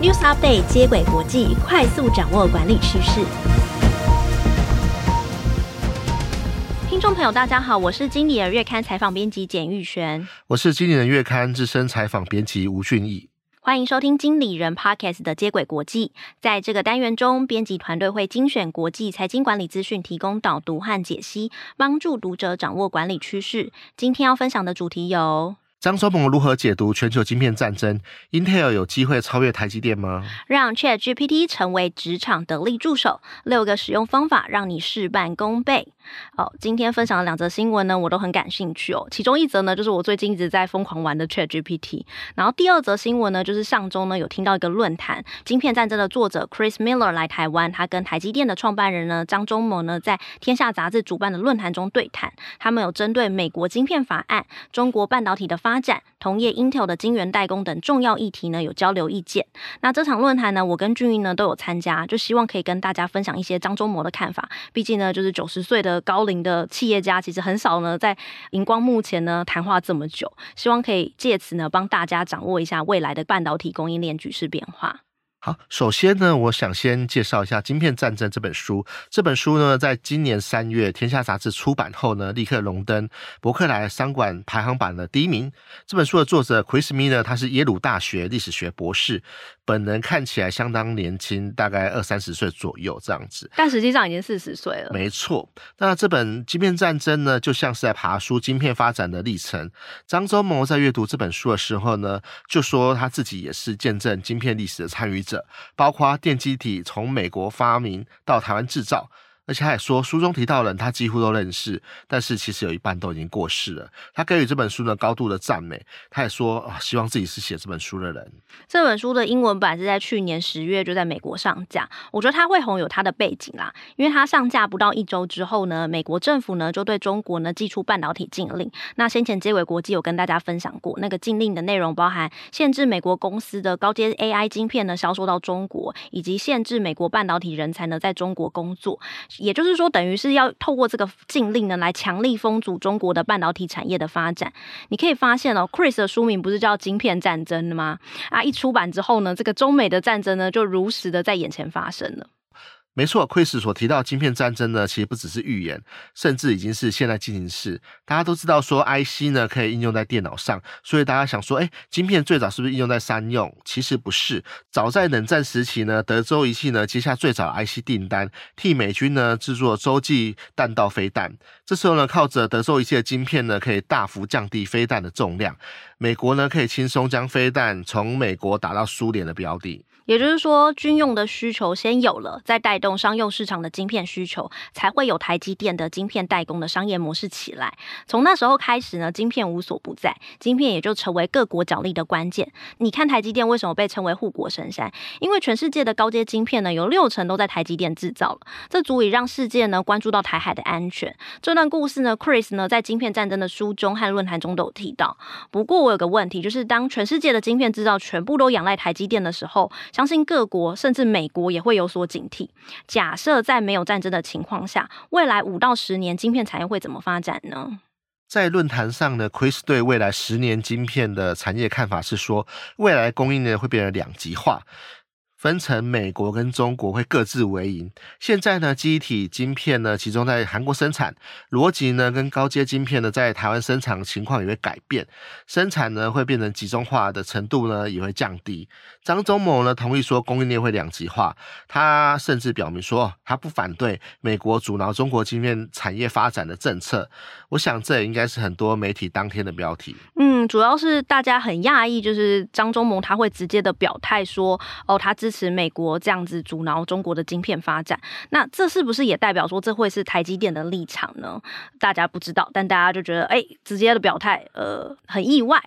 News Update 接轨国际，快速掌握管理趋势。听众朋友，大家好，我是经理人月刊采访编辑简玉璇，我是经理人月刊资深采访编辑吴俊义。欢迎收听经理人 Podcast 的接轨国际。在这个单元中，编辑团队会精选国际财经管理资讯，提供导读和解析，帮助读者掌握管理趋势。今天要分享的主题有。张忠谋如何解读全球晶片战争？Intel 有机会超越台积电吗？让 ChatGPT 成为职场得力助手，六个使用方法让你事半功倍。好，今天分享的两则新闻呢，我都很感兴趣哦。其中一则呢，就是我最近一直在疯狂玩的 ChatGPT。然后第二则新闻呢，就是上周呢有听到一个论坛，晶片战争的作者 Chris Miller 来台湾，他跟台积电的创办人呢张忠谋呢在天下杂志主办的论坛中对谈，他们有针对美国晶片法案、中国半导体的发发展同业 Intel 的晶圆代工等重要议题呢，有交流意见。那这场论坛呢，我跟俊英呢都有参加，就希望可以跟大家分享一些张忠谋的看法。毕竟呢，就是九十岁的高龄的企业家，其实很少呢在荧光幕前呢谈话这么久。希望可以借此呢帮大家掌握一下未来的半导体供应链局势变化。好，首先呢，我想先介绍一下《晶片战争》这本书。这本书呢，在今年三月《天下杂志》出版后呢，立刻荣登伯克莱商管排行榜的第一名。这本书的作者 Chris Miller，他是耶鲁大学历史学博士。本人看起来相当年轻，大概二三十岁左右这样子，但实际上已经四十岁了。没错，那这本《晶片战争》呢，就像是在爬书晶片发展的历程。张忠谋在阅读这本书的时候呢，就说他自己也是见证晶片历史的参与者，包括电机体从美国发明到台湾制造。而且他也说，书中提到的人他几乎都认识，但是其实有一半都已经过世了。他给予这本书呢高度的赞美，他也说啊，希望自己是写这本书的人。这本书的英文版是在去年十月就在美国上架。我觉得他会红有他的背景啦，因为他上架不到一周之后呢，美国政府呢就对中国呢祭出半导体禁令。那先前接轨国际有跟大家分享过，那个禁令的内容包含限制美国公司的高阶 AI 晶片呢销售到中国，以及限制美国半导体人才呢在中国工作。也就是说，等于是要透过这个禁令呢，来强力封阻中国的半导体产业的发展。你可以发现哦，Chris 的书名不是叫《晶片战争》的吗？啊，一出版之后呢，这个中美的战争呢，就如实的在眼前发生了。没错，Chris 所提到的晶片战争呢，其实不只是预言，甚至已经是现在进行式。大家都知道说，IC 呢可以应用在电脑上，所以大家想说，哎，晶片最早是不是应用在商用？其实不是，早在冷战时期呢，德州仪器呢接下最早 IC 订单，替美军呢制作洲际弹道飞弹。这时候呢，靠着德州仪器的晶片呢，可以大幅降低飞弹的重量，美国呢可以轻松将飞弹从美国打到苏联的标的。也就是说，军用的需求先有了，再带动商用市场的晶片需求，才会有台积电的晶片代工的商业模式起来。从那时候开始呢，晶片无所不在，晶片也就成为各国角力的关键。你看台积电为什么被称为护国神山？因为全世界的高阶晶片呢，有六成都在台积电制造了，这足以让世界呢关注到台海的安全。这段故事呢，Chris 呢在《晶片战争》的书中和论坛中都有提到。不过我有个问题，就是当全世界的晶片制造全部都仰赖台积电的时候，相信各国甚至美国也会有所警惕。假设在没有战争的情况下，未来五到十年晶片产业会怎么发展呢？在论坛上呢，Chris 对未来十年晶片的产业看法是说，未来供应链会变成两极化。分成美国跟中国会各自为营。现在呢，机体晶片呢集中在韩国生产，逻辑呢跟高阶晶片呢在台湾生产情况也会改变，生产呢会变成集中化的程度呢也会降低。张忠谋呢同意说供应链会两极化，他甚至表明说他不反对美国阻挠中国晶片产业发展的政策。我想这也应该是很多媒体当天的标题。嗯，主要是大家很讶异，就是张忠谋他会直接的表态说，哦，他支持美国这样子阻挠中国的晶片发展，那这是不是也代表说这会是台积电的立场呢？大家不知道，但大家就觉得，哎、直接的表态，呃，很意外。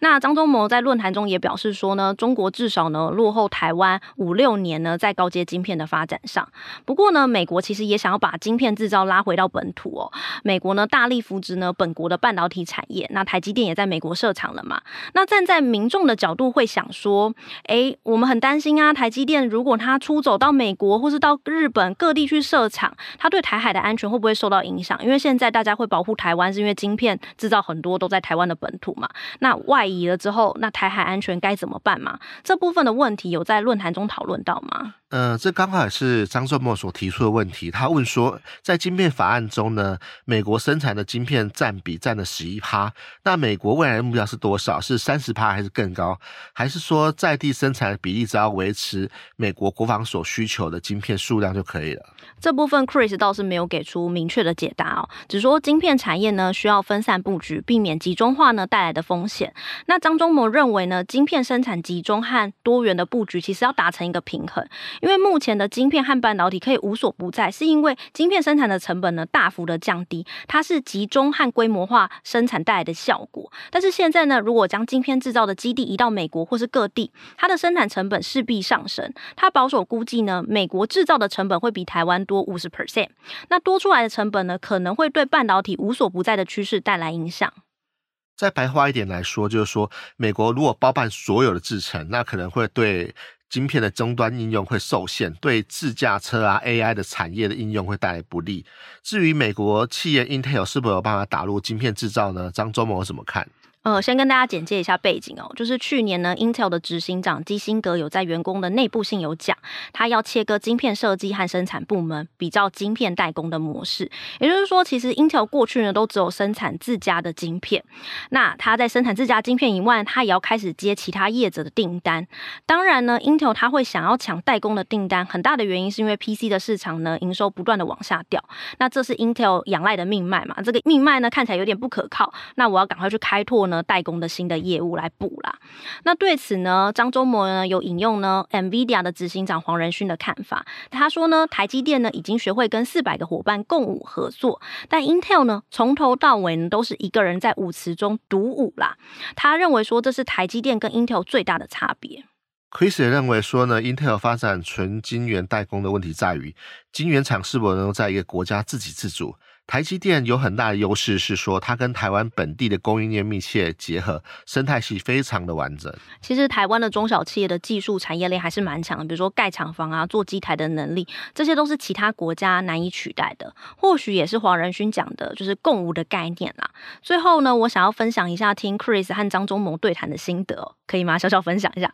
那张忠谋在论坛中也表示说呢，中国至少呢落后台湾五六年呢，在高阶晶片的发展上。不过呢，美国其实也想要把晶片制造拉回到本土哦。美国呢大力扶植呢本国的半导体产业，那台积电也在美国设厂了嘛。那站在民众的角度会想说，哎，我们很担心啊，台积电如果它出走到美国或是到日本各地去设厂，它对台海的安全会不会受到影响？因为现在大家会保护台湾，是因为晶片制造很多都在台湾的本土嘛。那外移了之后，那台海安全该怎么办嘛？这部分的问题有在论坛中讨论到吗？呃，这刚好也是张忠谋所提出的问题。他问说，在晶片法案中呢，美国生产的晶片占比占了十一趴，那美国未来的目标是多少？是三十趴还是更高？还是说在地生产的比例只要维持美国国防所需求的晶片数量就可以了？这部分 Chris 倒是没有给出明确的解答哦，只说晶片产业呢需要分散布局，避免集中化呢带来的风险。那张忠谋认为呢，晶片生产集中和多元的布局其实要达成一个平衡，因为目前的晶片和半导体可以无所不在，是因为晶片生产的成本呢大幅的降低，它是集中和规模化生产带来的效果。但是现在呢，如果将晶片制造的基地移到美国或是各地，它的生产成本势必上升。它保守估计呢，美国制造的成本会比台湾多五十 percent，那多出来的成本呢，可能会对半导体无所不在的趋势带来影响。再白话一点来说，就是说，美国如果包办所有的制程，那可能会对芯片的终端应用会受限，对自驾车啊、AI 的产业的应用会带来不利。至于美国企业 Intel 是否有办法打入芯片制造呢？张忠谋怎么看？呃，先跟大家简介一下背景哦，就是去年呢，Intel 的执行长基辛格有在员工的内部信有讲，他要切割晶片设计和生产部门，比较晶片代工的模式。也就是说，其实 Intel 过去呢都只有生产自家的晶片，那他在生产自家晶片以外，他也要开始接其他业者的订单。当然呢，Intel 他会想要抢代工的订单，很大的原因是因为 PC 的市场呢营收不断的往下掉，那这是 Intel 仰赖的命脉嘛，这个命脉呢看起来有点不可靠，那我要赶快去开拓呢。代工的新的业务来补啦。那对此呢，张忠谋呢有引用呢 NVIDIA 的执行长黄仁勋的看法。他说呢，台积电呢已经学会跟四百个伙伴共舞合作，但 Intel 呢从头到尾呢都是一个人在舞池中独舞啦。他认为说，这是台积电跟 Intel 最大的差别。Chris 也认为说呢，Intel 发展纯晶圆代工的问题在于，晶圆厂是否能够在一个国家自给自足。台积电有很大的优势，是说它跟台湾本地的供应链密切结合，生态系非常的完整。其实台湾的中小企业的技术产业链还是蛮强的，比如说盖厂房啊、做机台的能力，这些都是其他国家难以取代的。或许也是黄仁勋讲的，就是共舞的概念啦。最后呢，我想要分享一下听 Chris 和张忠谋对谈的心得，可以吗？小小分享一下。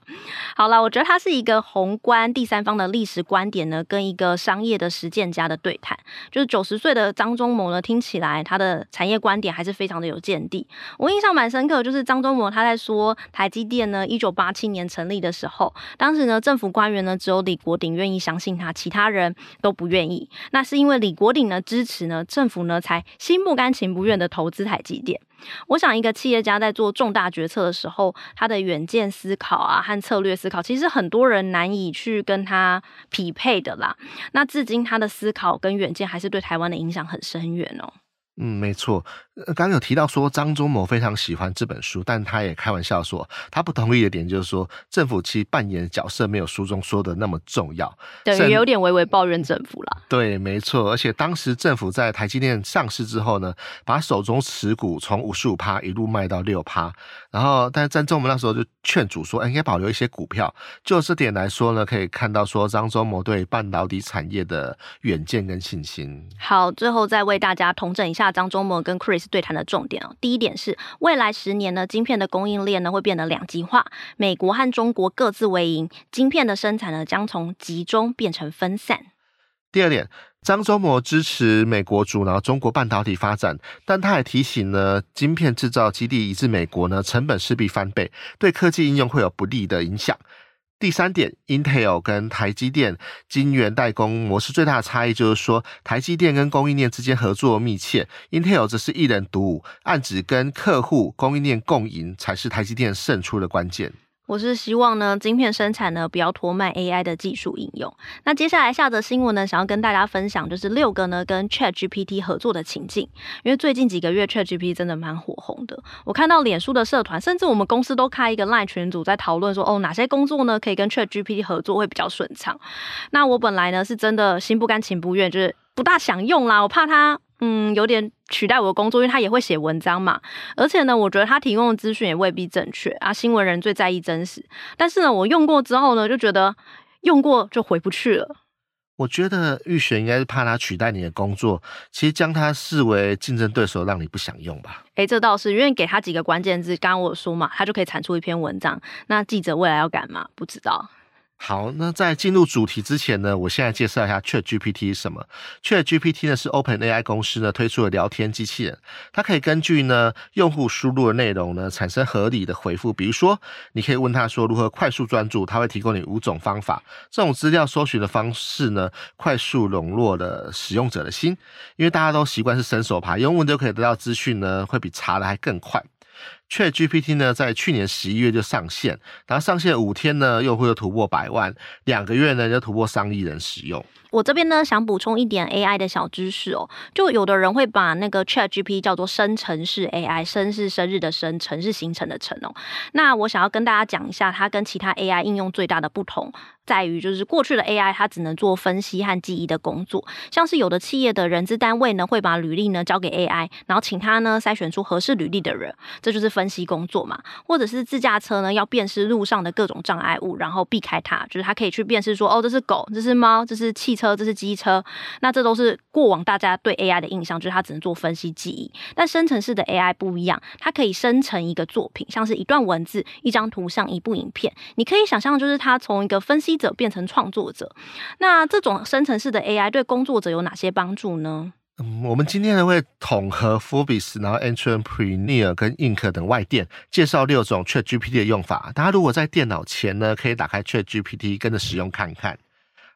好了，我觉得它是一个宏观第三方的历史观点呢，跟一个商业的实践家的对谈，就是九十岁的张忠谋。我呢，听起来他的产业观点还是非常的有见地。我印象蛮深刻，就是张忠谋他在说台积电呢，一九八七年成立的时候，当时呢政府官员呢只有李国鼎愿意相信他，其他人都不愿意。那是因为李国鼎呢支持呢，政府呢才心不甘情不愿的投资台积电。我想，一个企业家在做重大决策的时候，他的远见思考啊和策略思考，其实很多人难以去跟他匹配的啦。那至今他的思考跟远见还是对台湾的影响很深远哦。嗯，没错。刚刚有提到说张忠谋非常喜欢这本书，但他也开玩笑说，他不同意的点就是说，政府其实扮演的角色没有书中说的那么重要，对，也有点微微抱怨政府啦。对，没错。而且当时政府在台积电上市之后呢，把手中持股从五十五趴一路卖到六趴，然后但是张忠谋那时候就劝阻说，哎应该保留一些股票。就这点来说呢，可以看到说张忠谋对半导体产业的远见跟信心。好，最后再为大家统整一下张忠谋跟 Chris。对谈的重点哦，第一点是未来十年呢，晶片的供应链呢会变得两极化，美国和中国各自为营，晶片的生产呢将从集中变成分散。第二点，张忠谋支持美国阻挠中国半导体发展，但他也提醒呢，晶片制造基地移至美国呢，成本势必翻倍，对科技应用会有不利的影响。第三点，Intel 跟台积电晶圆代工模式最大的差异就是说，台积电跟供应链之间合作密切，Intel 只是一人独舞，暗指跟客户供应链共赢才是台积电胜出的关键。我是希望呢，晶片生产呢不要拖慢 AI 的技术应用。那接下来下则新闻呢，想要跟大家分享就是六个呢跟 ChatGPT 合作的情境。因为最近几个月 ChatGPT 真的蛮火红的，我看到脸书的社团，甚至我们公司都开一个 LINE 群组在讨论说，哦，哪些工作呢可以跟 ChatGPT 合作会比较顺畅。那我本来呢是真的心不甘情不愿，就是不大想用啦，我怕它。嗯，有点取代我的工作，因为他也会写文章嘛。而且呢，我觉得他提供的资讯也未必正确啊。新闻人最在意真实，但是呢，我用过之后呢，就觉得用过就回不去了。我觉得玉璇应该是怕他取代你的工作，其实将他视为竞争对手，让你不想用吧？诶，这倒是，因为给他几个关键字，刚刚我有说嘛，他就可以产出一篇文章。那记者未来要干嘛？不知道。好，那在进入主题之前呢，我现在介绍一下 ChatGPT 是什么。ChatGPT 呢是 OpenAI 公司呢推出的聊天机器人，它可以根据呢用户输入的内容呢产生合理的回复。比如说，你可以问他说如何快速专注，他会提供你五种方法。这种资料搜寻的方式呢，快速笼络了使用者的心，因为大家都习惯是伸手爬，用问就可以得到资讯呢，会比查的还更快。ChatGPT 呢，在去年十一月就上线，然后上线五天呢，用户又突破百万，两个月呢就突破上亿人使用。我这边呢，想补充一点 AI 的小知识哦，就有的人会把那个 ChatGPT 叫做生成式 AI，生是生日的生，成是形成的成哦。那我想要跟大家讲一下，它跟其他 AI 应用最大的不同。在于就是过去的 AI，它只能做分析和记忆的工作，像是有的企业的人资单位呢，会把履历呢交给 AI，然后请他呢筛选出合适履历的人，这就是分分析工作嘛。或者是自驾车呢，要辨识路上的各种障碍物，然后避开它，就是它可以去辨识说，哦，这是狗，这是猫，这是汽车，这是机车。那这都是过往大家对 AI 的印象，就是它只能做分析记忆。但生成式的 AI 不一样，它可以生成一个作品，像是一段文字、一张图像、一部影片。你可以想象，就是它从一个分析。者变成创作者，那这种生成式的 AI 对工作者有哪些帮助呢？嗯，我们今天呢会统合 Forbes，然后 Entrepreneur 跟 Ink 等外电介绍六种 ChatGPT 的用法。大家如果在电脑前呢，可以打开 ChatGPT 跟着使用看看。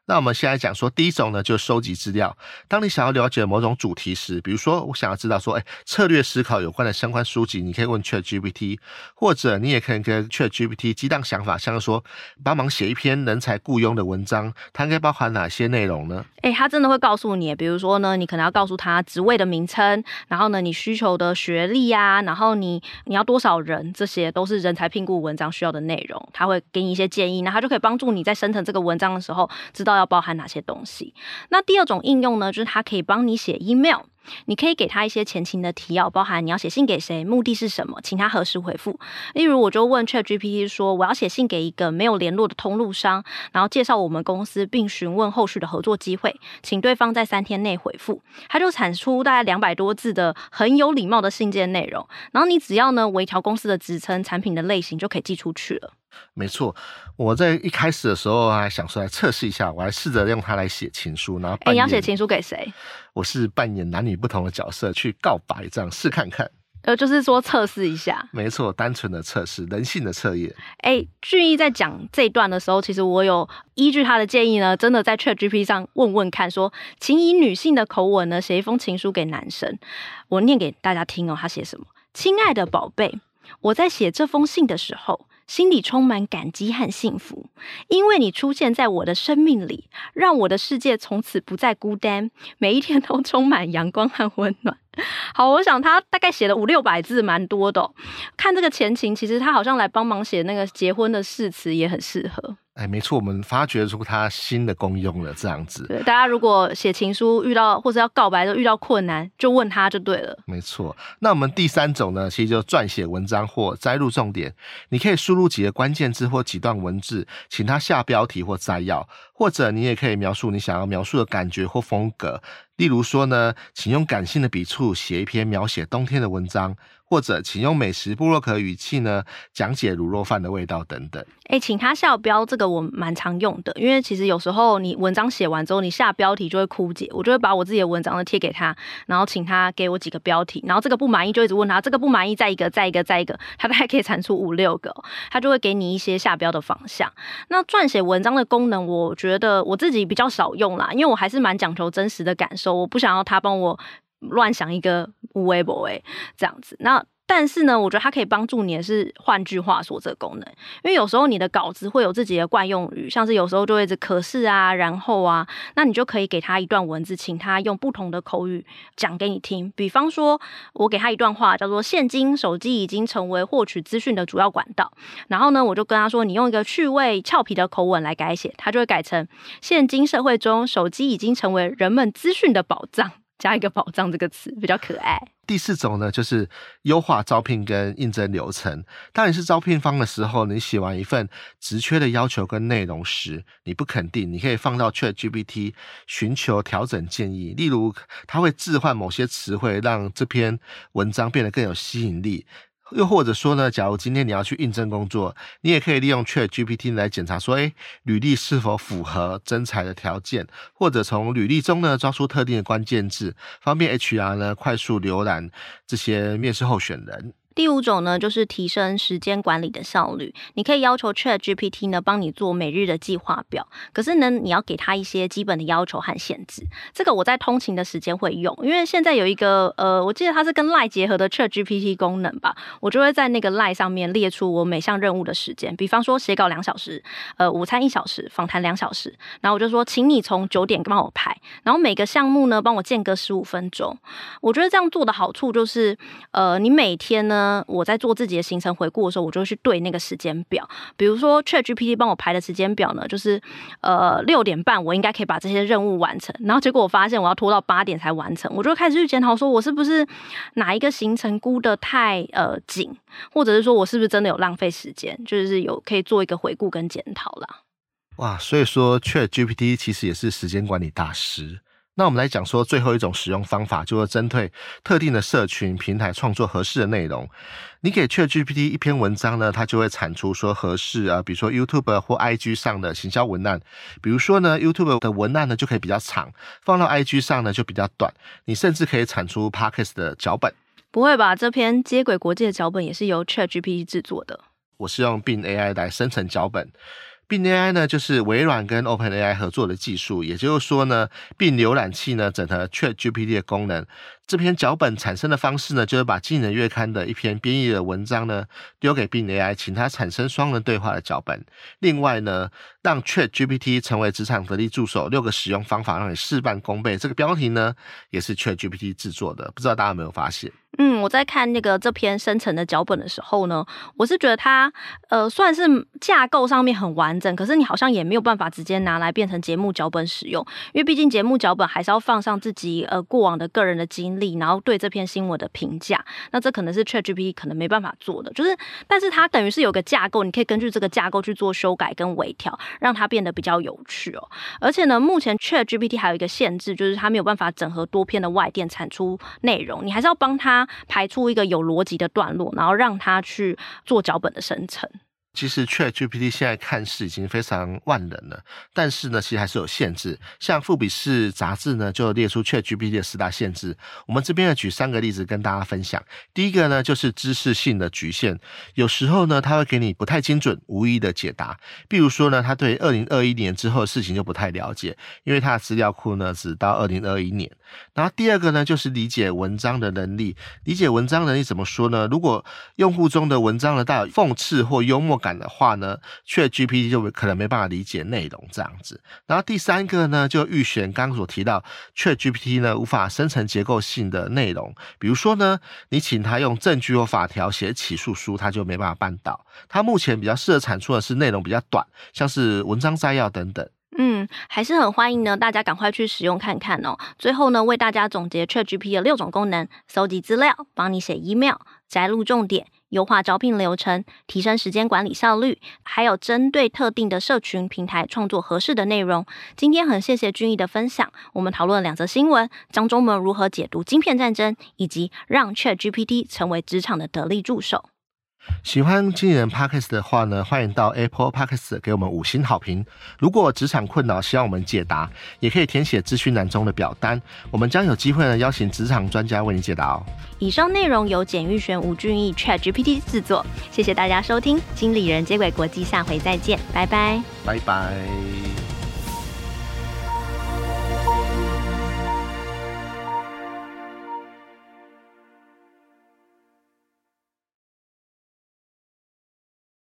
那我们现在讲说，第一种呢，就是收集资料。当你想要了解某种主题时，比如说我想要知道说，哎，策略思考有关的相关书籍，你可以问 ChatGPT，或者你也可以跟 ChatGPT 激荡想法，像是说帮忙写一篇人才雇佣的文章，它应该包含哪些内容呢？哎，它真的会告诉你，比如说呢，你可能要告诉他职位的名称，然后呢，你需求的学历啊，然后你你要多少人，这些都是人才聘雇文章需要的内容，他会给你一些建议，那他就可以帮助你在生成这个文章的时候知道。要包含哪些东西？那第二种应用呢，就是它可以帮你写 email，你可以给他一些前情的提要，包含你要写信给谁，目的是什么，请他何时回复。例如，我就问 ChatGPT 说，我要写信给一个没有联络的通路商，然后介绍我们公司，并询问后续的合作机会，请对方在三天内回复。他就产出大概两百多字的很有礼貌的信件内容，然后你只要呢微调公司的职称、产品的类型，就可以寄出去了。没错，我在一开始的时候还想说来测试一下，我还试着用它来写情书，然后哎，你要写情书给谁？我是扮演男女不同的角色去告白，这样试看看。呃，就是说测试一下。没错，单纯的测试，人性的测验。哎，俊逸在讲这一段的时候，其实我有依据他的建议呢，真的在 ChatGPT 上问问看，说，请以女性的口吻呢写一封情书给男生。我念给大家听哦，他写什么？亲爱的宝贝，我在写这封信的时候。心里充满感激和幸福，因为你出现在我的生命里，让我的世界从此不再孤单，每一天都充满阳光和温暖。好，我想他大概写了五六百字，蛮多的。看这个前情，其实他好像来帮忙写那个结婚的誓词，也很适合。哎，没错，我们发掘出它新的功用了，这样子。对，大家如果写情书遇到或者要告白都遇到困难，就问他就对了。没错，那我们第三种呢，其实就撰写文章或摘录重点。你可以输入几个关键字或几段文字，请他下标题或摘要，或者你也可以描述你想要描述的感觉或风格。例如说呢，请用感性的笔触写一篇描写冬天的文章，或者请用美食部落客语气呢讲解卤肉饭的味道等等。哎、请他下标，这个我蛮常用的，因为其实有时候你文章写完之后，你下标题就会枯竭，我就会把我自己的文章呢贴给他，然后请他给我几个标题，然后这个不满意就一直问他，这个不满意再一个再一个再一个，他大概可以产出五六个，他就会给你一些下标的方向。那撰写文章的功能，我觉得我自己比较少用啦，因为我还是蛮讲求真实的感受。我不想要他帮我乱想一个无微不为这样子，那。但是呢，我觉得它可以帮助你的是换句话说这个功能，因为有时候你的稿子会有自己的惯用语，像是有时候就会是可是啊，然后啊，那你就可以给他一段文字，请他用不同的口语讲给你听。比方说，我给他一段话，叫做“现今手机已经成为获取资讯的主要管道”，然后呢，我就跟他说，你用一个趣味俏皮的口吻来改写，他就会改成“现今社会中，手机已经成为人们资讯的宝藏”。加一个保障这个词，比较可爱。第四种呢，就是优化招聘跟应征流程。当你是招聘方的时候，你写完一份职缺的要求跟内容时，你不肯定，你可以放到 ChatGPT 寻求调整建议。例如，它会置换某些词汇，让这篇文章变得更有吸引力。又或者说呢，假如今天你要去应征工作，你也可以利用 ChatGPT 来检查说，哎，履历是否符合征才的条件，或者从履历中呢抓出特定的关键字，方便 HR 呢快速浏览这些面试候选人。第五种呢，就是提升时间管理的效率。你可以要求 ChatGPT 呢，帮你做每日的计划表。可是呢，你要给他一些基本的要求和限制。这个我在通勤的时间会用，因为现在有一个呃，我记得它是跟 Line 结合的 ChatGPT 功能吧。我就会在那个 Line 上面列出我每项任务的时间，比方说写稿两小时，呃，午餐一小时，访谈两小时。然后我就说，请你从九点帮我排，然后每个项目呢，帮我间隔十五分钟。我觉得这样做的好处就是，呃，你每天呢。我在做自己的行程回顾的时候，我就会去对那个时间表。比如说，ChatGPT 帮我排的时间表呢，就是呃六点半我应该可以把这些任务完成，然后结果我发现我要拖到八点才完成，我就开始去检讨，说我是不是哪一个行程估得太呃紧，或者是说我是不是真的有浪费时间，就是有可以做一个回顾跟检讨啦。哇，所以说 ChatGPT 其实也是时间管理大师。那我们来讲说最后一种使用方法，就是针对特定的社群平台创作合适的内容。你给 ChatGPT 一篇文章呢，它就会产出说合适啊，比如说 YouTube 或 IG 上的行销文案。比如说呢，YouTube 的文案呢就可以比较长，放到 IG 上呢就比较短。你甚至可以产出 Podcast 的脚本。不会吧？这篇接轨国际的脚本也是由 ChatGPT 制作的。我是用 Bing AI 来生成脚本。B AI 呢，就是微软跟 OpenAI 合作的技术，也就是说呢，B 浏览器呢整合 ChatGPT 的功能。这篇脚本产生的方式呢，就是把《经理人月刊》的一篇编译的文章呢，丢给 Bing AI，请它产生双人对话的脚本。另外呢，让 ChatGPT 成为职场得力助手，六个使用方法让你事半功倍。这个标题呢，也是 ChatGPT 制作的，不知道大家有没有发现？嗯，我在看那个这篇生成的脚本的时候呢，我是觉得它呃算是架构上面很完整，可是你好像也没有办法直接拿来变成节目脚本使用，因为毕竟节目脚本还是要放上自己呃过往的个人的经历。然后对这篇新闻的评价，那这可能是 ChatGPT 可能没办法做的，就是，但是它等于是有个架构，你可以根据这个架构去做修改跟微调，让它变得比较有趣哦。而且呢，目前 ChatGPT 还有一个限制，就是它没有办法整合多篇的外电产出内容，你还是要帮它排出一个有逻辑的段落，然后让它去做脚本的生成。其实 ChatGPT 现在看似已经非常万能了，但是呢，其实还是有限制。像富比士杂志呢，就列出 ChatGPT 的十大限制。我们这边呢，举三个例子跟大家分享。第一个呢，就是知识性的局限。有时候呢，它会给你不太精准、无意的解答。比如说呢，他对二零二一年之后的事情就不太了解，因为他的资料库呢，只到二零二一年。然后第二个呢，就是理解文章的能力。理解文章能力怎么说呢？如果用户中的文章呢，带有讽刺或幽默感。的话呢缺 GPT 就可能没办法理解内容这样子。然后第三个呢，就预选刚刚所提到缺 GPT 呢无法生成结构性的内容。比如说呢，你请他用证据或法条写起诉书，他就没办法办到。他目前比较适合产出的是内容比较短，像是文章摘要等等。嗯，还是很欢迎呢，大家赶快去使用看看哦。最后呢，为大家总结 ChatGPT 的六种功能：搜集资料，帮你写 email，摘录重点。优化招聘流程，提升时间管理效率，还有针对特定的社群平台创作合适的内容。今天很谢谢君毅的分享，我们讨论了两则新闻：张忠谋如何解读晶片战争，以及让 ChatGPT 成为职场的得力助手。喜欢经理人 Podcast 的话呢，欢迎到 Apple Podcast 给我们五星好评。如果职场困扰，希望我们解答，也可以填写资讯栏中的表单，我们将有机会呢邀请职场专家为你解答哦。以上内容由简玉璇、吴俊义 ChatGPT 制作，谢谢大家收听经理人接轨国际，下回再见，拜拜，拜拜。